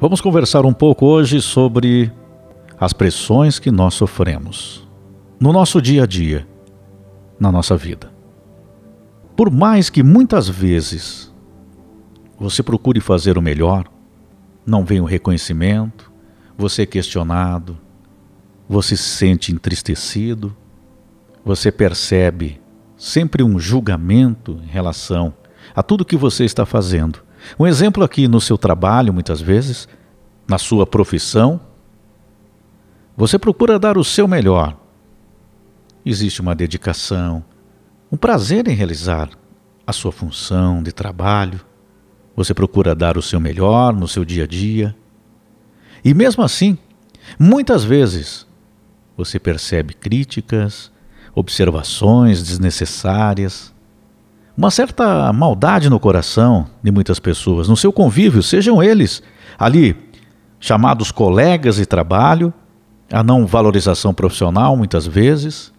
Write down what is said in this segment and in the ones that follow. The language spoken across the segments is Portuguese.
Vamos conversar um pouco hoje sobre as pressões que nós sofremos no nosso dia a dia, na nossa vida. Por mais que muitas vezes você procure fazer o melhor, não vem o reconhecimento, você é questionado, você se sente entristecido, você percebe sempre um julgamento em relação a tudo que você está fazendo. Um exemplo aqui no seu trabalho, muitas vezes, na sua profissão, você procura dar o seu melhor. Existe uma dedicação, um prazer em realizar a sua função de trabalho. Você procura dar o seu melhor no seu dia a dia. E mesmo assim, muitas vezes, você percebe críticas, observações desnecessárias, uma certa maldade no coração de muitas pessoas, no seu convívio, sejam eles ali chamados colegas de trabalho, a não valorização profissional muitas vezes.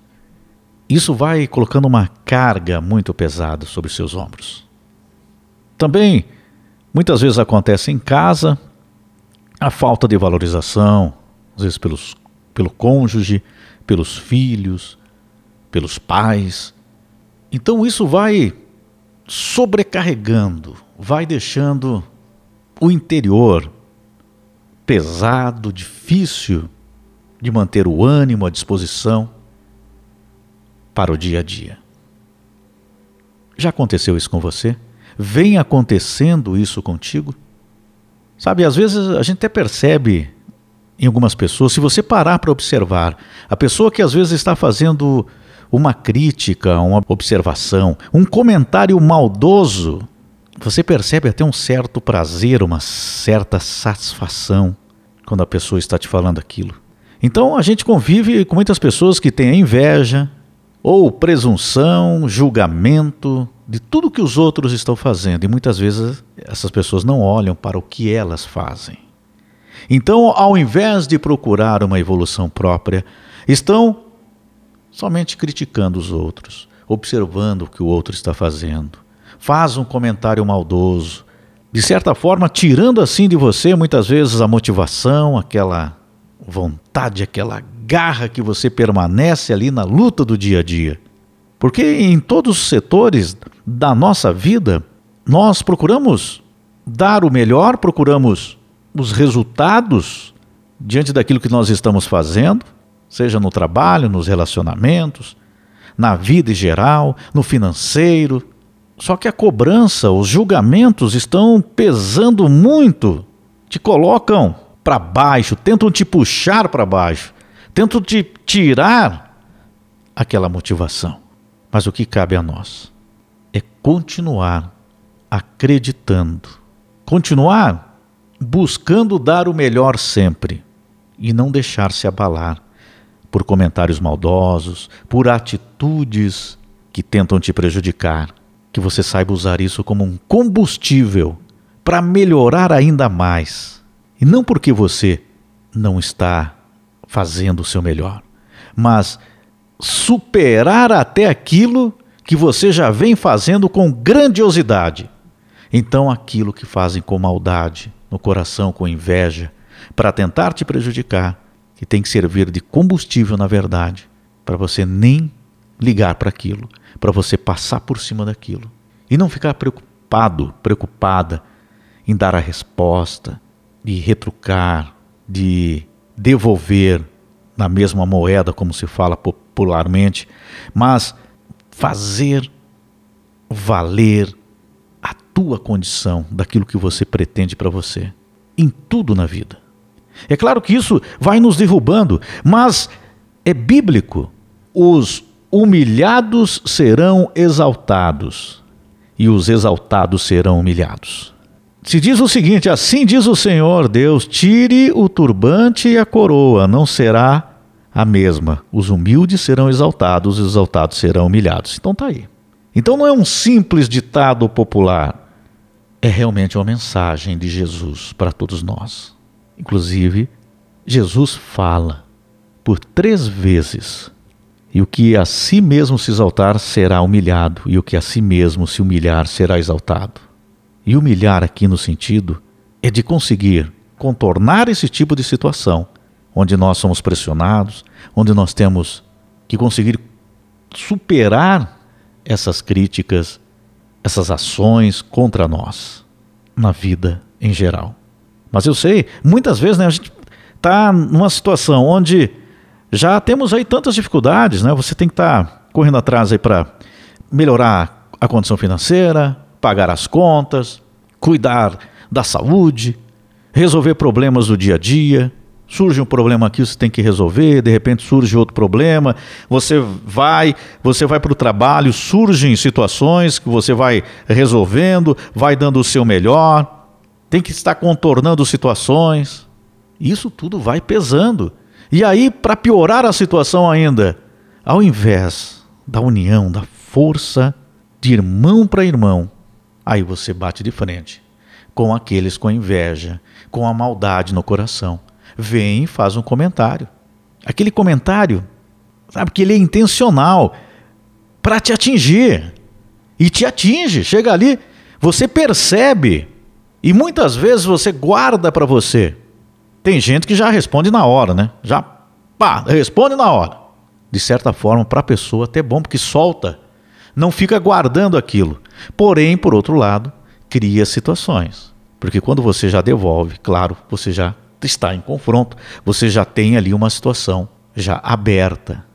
Isso vai colocando uma carga muito pesada sobre seus ombros. Também muitas vezes acontece em casa a falta de valorização, às vezes pelos, pelo cônjuge, pelos filhos, pelos pais. Então isso vai sobrecarregando, vai deixando o interior pesado, difícil de manter o ânimo, a disposição para o dia a dia. Já aconteceu isso com você? Vem acontecendo isso contigo? Sabe, às vezes a gente até percebe em algumas pessoas, se você parar para observar, a pessoa que às vezes está fazendo uma crítica, uma observação, um comentário maldoso, você percebe até um certo prazer, uma certa satisfação quando a pessoa está te falando aquilo. Então a gente convive com muitas pessoas que têm inveja ou presunção, julgamento de tudo que os outros estão fazendo e muitas vezes essas pessoas não olham para o que elas fazem. Então, ao invés de procurar uma evolução própria, estão somente criticando os outros, observando o que o outro está fazendo. Faz um comentário maldoso, de certa forma, tirando assim de você muitas vezes a motivação, aquela vontade, aquela garra que você permanece ali na luta do dia a dia. Porque em todos os setores da nossa vida, nós procuramos dar o melhor, procuramos os resultados diante daquilo que nós estamos fazendo, seja no trabalho, nos relacionamentos, na vida em geral, no financeiro. Só que a cobrança, os julgamentos estão pesando muito, te colocam para baixo, tentam te puxar para baixo, tentam te tirar aquela motivação. Mas o que cabe a nós é continuar acreditando, continuar buscando dar o melhor sempre e não deixar se abalar por comentários maldosos, por atitudes que tentam te prejudicar. Que você saiba usar isso como um combustível para melhorar ainda mais. E não porque você não está fazendo o seu melhor, mas superar até aquilo que você já vem fazendo com grandiosidade. Então, aquilo que fazem com maldade, no coração, com inveja, para tentar te prejudicar, que tem que servir de combustível, na verdade, para você nem ligar para aquilo, para você passar por cima daquilo e não ficar preocupado, preocupada em dar a resposta, de retrucar, de devolver na mesma moeda, como se fala popularmente, mas fazer valer a tua condição daquilo que você pretende para você em tudo na vida. É claro que isso vai nos derrubando, mas é bíblico. Os humilhados serão exaltados e os exaltados serão humilhados. Se diz o seguinte: assim diz o Senhor Deus: tire o turbante e a coroa, não será a mesma. Os humildes serão exaltados, os exaltados serão humilhados. Então tá aí. Então não é um simples ditado popular, é realmente uma mensagem de Jesus para todos nós. Inclusive, Jesus fala por três vezes: e o que a si mesmo se exaltar será humilhado, e o que a si mesmo se humilhar será exaltado. E humilhar aqui no sentido é de conseguir contornar esse tipo de situação, onde nós somos pressionados, onde nós temos que conseguir superar essas críticas, essas ações contra nós na vida em geral. Mas eu sei, muitas vezes né, a gente está numa situação onde já temos aí tantas dificuldades, né? Você tem que estar tá correndo atrás aí para melhorar a condição financeira, pagar as contas, cuidar da saúde, resolver problemas do dia a dia. Surge um problema aqui, você tem que resolver, de repente surge outro problema, você vai, você vai para o trabalho, surgem situações que você vai resolvendo, vai dando o seu melhor, tem que estar contornando situações. Isso tudo vai pesando. E aí, para piorar a situação ainda, ao invés da união, da força de irmão para irmão, aí você bate de frente com aqueles com inveja, com a maldade no coração. Vem e faz um comentário. Aquele comentário, sabe que ele é intencional para te atingir. E te atinge. Chega ali, você percebe. E muitas vezes você guarda para você. Tem gente que já responde na hora, né? Já pá, responde na hora. De certa forma, para a pessoa até bom, porque solta. Não fica guardando aquilo. Porém, por outro lado, cria situações. Porque quando você já devolve, claro, você já está em confronto, você já tem ali uma situação já aberta.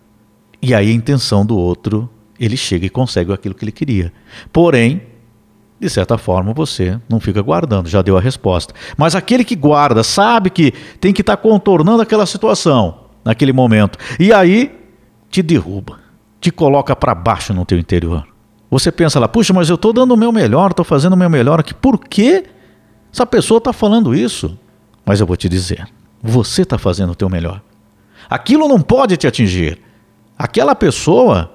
E aí a intenção do outro, ele chega e consegue aquilo que ele queria. Porém, de certa forma, você não fica guardando, já deu a resposta. Mas aquele que guarda, sabe que tem que estar contornando aquela situação naquele momento. E aí te derruba, te coloca para baixo no teu interior. Você pensa lá, puxa, mas eu estou dando o meu melhor, estou fazendo o meu melhor aqui. Por que essa pessoa está falando isso? Mas eu vou te dizer, você está fazendo o teu melhor. Aquilo não pode te atingir. Aquela pessoa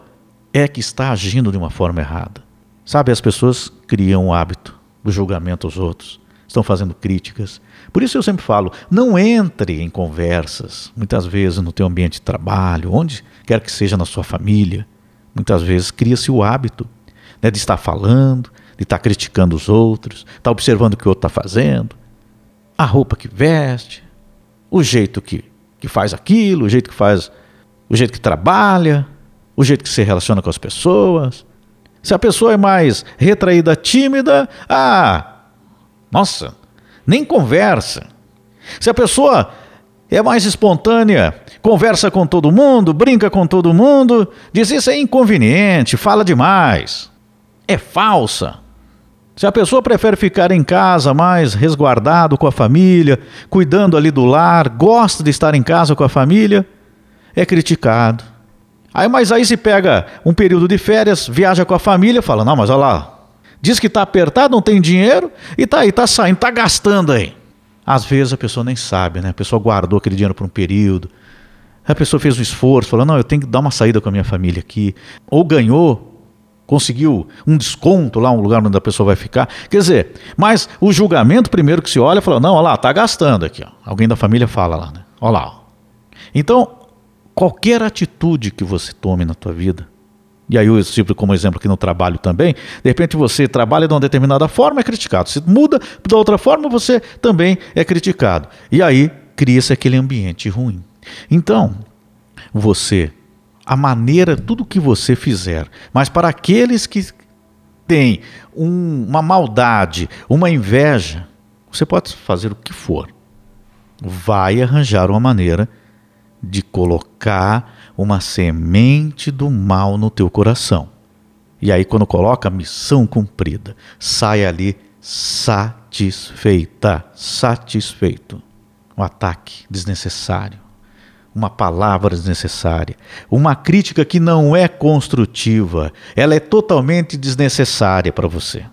é que está agindo de uma forma errada. Sabe, as pessoas criam o hábito do julgamento aos outros, estão fazendo críticas. Por isso eu sempre falo, não entre em conversas, muitas vezes no teu ambiente de trabalho, onde quer que seja na sua família. Muitas vezes cria-se o hábito né, de estar falando, de estar criticando os outros, estar observando o que o outro está fazendo, a roupa que veste, o jeito que, que faz aquilo, o jeito que faz, o jeito que trabalha, o jeito que se relaciona com as pessoas. Se a pessoa é mais retraída, tímida, ah, nossa, nem conversa. Se a pessoa é mais espontânea, conversa com todo mundo, brinca com todo mundo, diz isso é inconveniente, fala demais é falsa. Se a pessoa prefere ficar em casa mais resguardado com a família, cuidando ali do lar, gosta de estar em casa com a família, é criticado. Aí, mas aí se pega um período de férias, viaja com a família, fala: "Não, mas olha lá, diz que está apertado, não tem dinheiro e tá aí, tá saindo, tá gastando aí". Às vezes a pessoa nem sabe, né? A pessoa guardou aquele dinheiro por um período. A pessoa fez um esforço, falou: "Não, eu tenho que dar uma saída com a minha família aqui". Ou ganhou conseguiu um desconto lá, um lugar onde a pessoa vai ficar. Quer dizer, mas o julgamento primeiro que se olha, fala, não, olha lá, está gastando aqui. Ó. Alguém da família fala lá, né? Olha lá. Ó. Então, qualquer atitude que você tome na tua vida, e aí eu cito como exemplo aqui no trabalho também, de repente você trabalha de uma determinada forma, é criticado. Se muda de outra forma, você também é criticado. E aí cria-se aquele ambiente ruim. Então, você a maneira, tudo que você fizer. Mas para aqueles que têm um, uma maldade, uma inveja, você pode fazer o que for. Vai arranjar uma maneira de colocar uma semente do mal no teu coração. E aí, quando coloca missão cumprida, sai ali satisfeita, satisfeito. Um ataque desnecessário uma palavra desnecessária, uma crítica que não é construtiva, ela é totalmente desnecessária para você.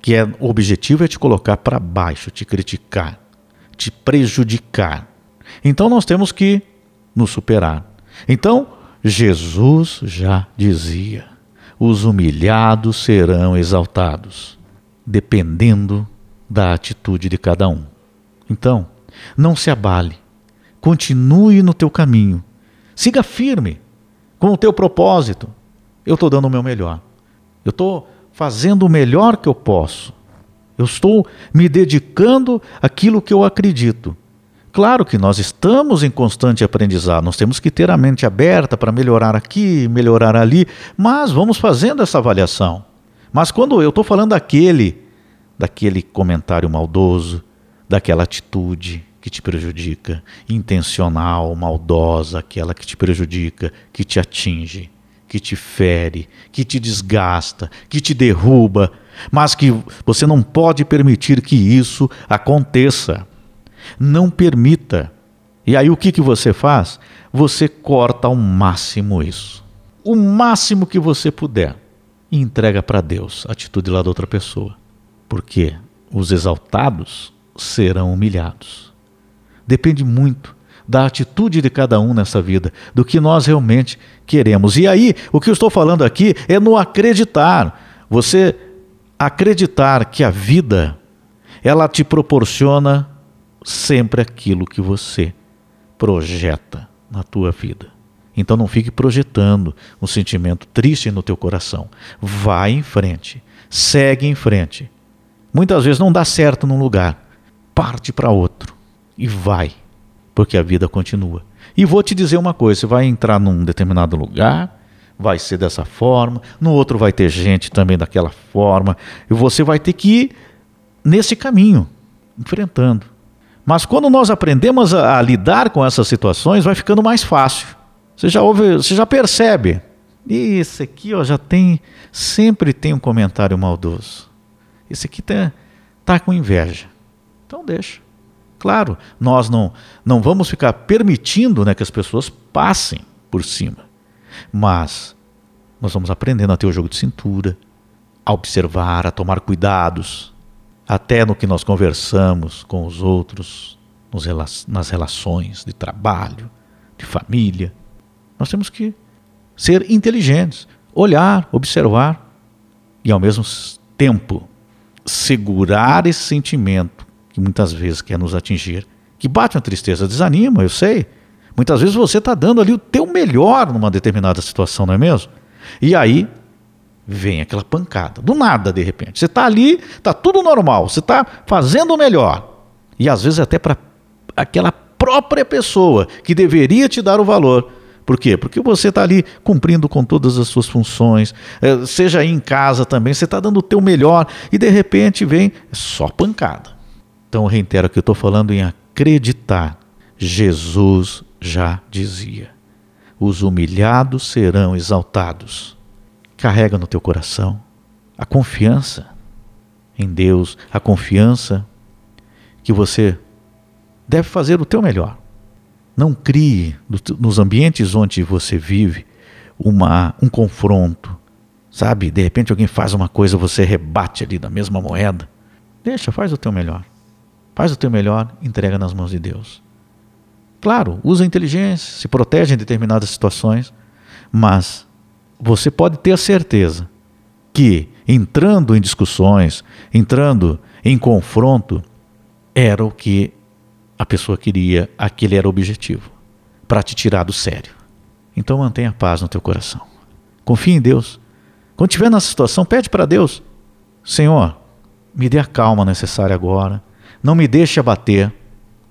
Que é o objetivo é te colocar para baixo, te criticar, te prejudicar. Então nós temos que nos superar. Então Jesus já dizia: os humilhados serão exaltados, dependendo da atitude de cada um. Então, não se abale Continue no teu caminho. Siga firme com o teu propósito. Eu estou dando o meu melhor. Eu estou fazendo o melhor que eu posso. Eu estou me dedicando àquilo que eu acredito. Claro que nós estamos em constante aprendizado, nós temos que ter a mente aberta para melhorar aqui, melhorar ali, mas vamos fazendo essa avaliação. Mas quando eu estou falando daquele, daquele comentário maldoso, daquela atitude que te prejudica, intencional, maldosa, aquela que te prejudica, que te atinge, que te fere, que te desgasta, que te derruba, mas que você não pode permitir que isso aconteça. Não permita. E aí o que, que você faz? Você corta ao máximo isso. O máximo que você puder. E entrega para Deus a atitude lá da outra pessoa. Porque os exaltados serão humilhados. Depende muito da atitude de cada um nessa vida, do que nós realmente queremos. E aí, o que eu estou falando aqui é no acreditar. Você acreditar que a vida ela te proporciona sempre aquilo que você projeta na tua vida. Então não fique projetando um sentimento triste no teu coração. Vai em frente, segue em frente. Muitas vezes não dá certo num lugar, parte para outro e vai, porque a vida continua. E vou te dizer uma coisa: você vai entrar num determinado lugar, vai ser dessa forma, no outro vai ter gente também daquela forma, e você vai ter que ir nesse caminho, enfrentando. Mas quando nós aprendemos a, a lidar com essas situações, vai ficando mais fácil. Você já ouve, você já percebe. Esse aqui ó, já tem, sempre tem um comentário maldoso. Esse aqui está tá com inveja. Então deixa. Claro, nós não, não vamos ficar permitindo né, que as pessoas passem por cima. Mas nós vamos aprendendo a ter o jogo de cintura, a observar, a tomar cuidados, até no que nós conversamos com os outros, nas relações de trabalho, de família. Nós temos que ser inteligentes, olhar, observar e, ao mesmo tempo, segurar esse sentimento que muitas vezes quer nos atingir, que bate uma tristeza, desanima, eu sei. Muitas vezes você está dando ali o teu melhor numa determinada situação, não é mesmo? E aí vem aquela pancada. Do nada, de repente. Você está ali, está tudo normal, você está fazendo o melhor. E às vezes até para aquela própria pessoa que deveria te dar o valor. Por quê? Porque você está ali cumprindo com todas as suas funções, eh, seja aí em casa também, você está dando o teu melhor e de repente vem só pancada. Então eu reitero que eu estou falando em acreditar. Jesus já dizia: os humilhados serão exaltados carrega no teu coração a confiança em Deus, a confiança que você deve fazer o teu melhor. Não crie nos ambientes onde você vive uma, um confronto, sabe? De repente alguém faz uma coisa, você rebate ali da mesma moeda. Deixa, faz o teu melhor. Faz o teu melhor, entrega nas mãos de Deus. Claro, usa a inteligência, se protege em determinadas situações, mas você pode ter a certeza que entrando em discussões, entrando em confronto, era o que a pessoa queria, aquele era o objetivo, para te tirar do sério. Então mantenha paz no teu coração. Confie em Deus. Quando estiver nessa situação, pede para Deus: Senhor, me dê a calma necessária agora. Não me deixe abater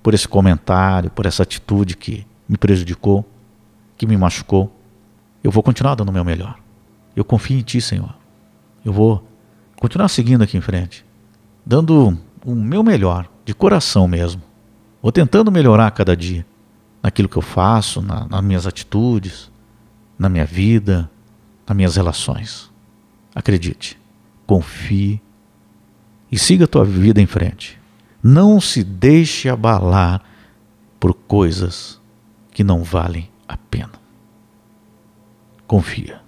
por esse comentário, por essa atitude que me prejudicou, que me machucou. Eu vou continuar dando o meu melhor. Eu confio em Ti, Senhor. Eu vou continuar seguindo aqui em frente, dando o meu melhor, de coração mesmo. Vou tentando melhorar cada dia naquilo que eu faço, na, nas minhas atitudes, na minha vida, nas minhas relações. Acredite, confie e siga a tua vida em frente. Não se deixe abalar por coisas que não valem a pena confia.